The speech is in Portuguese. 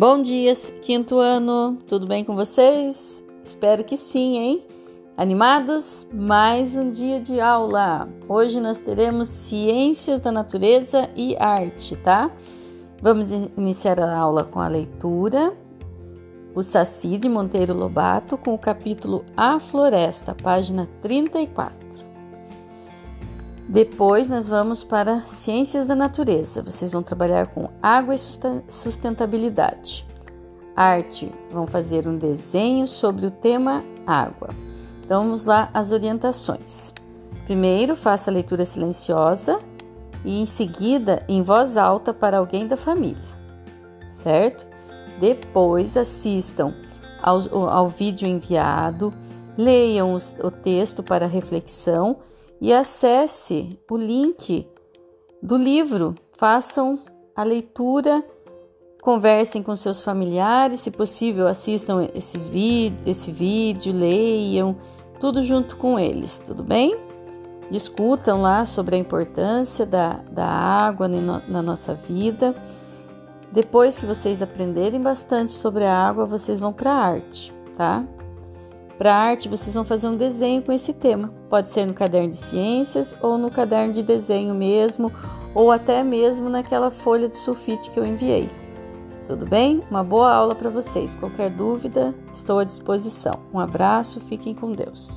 Bom dia, quinto ano, tudo bem com vocês? Espero que sim, hein? Animados? Mais um dia de aula. Hoje nós teremos Ciências da Natureza e Arte, tá? Vamos iniciar a aula com a leitura. O Saci de Monteiro Lobato com o capítulo A Floresta, página 34. Depois nós vamos para Ciências da Natureza. Vocês vão trabalhar com água e sustentabilidade. Arte, vão fazer um desenho sobre o tema água. Então vamos lá as orientações. Primeiro, faça a leitura silenciosa e em seguida em voz alta para alguém da família, certo? Depois assistam ao, ao vídeo enviado, leiam os, o texto para reflexão e acesse o link do livro. Façam a leitura, conversem com seus familiares, se possível, assistam esses esse vídeo, leiam, tudo junto com eles, tudo bem? Discutam lá sobre a importância da, da água na nossa vida. Depois que vocês aprenderem bastante sobre a água, vocês vão para a arte, tá? Para arte, vocês vão fazer um desenho com esse tema. Pode ser no caderno de ciências ou no caderno de desenho mesmo, ou até mesmo naquela folha de sulfite que eu enviei. Tudo bem? Uma boa aula para vocês. Qualquer dúvida, estou à disposição. Um abraço, fiquem com Deus.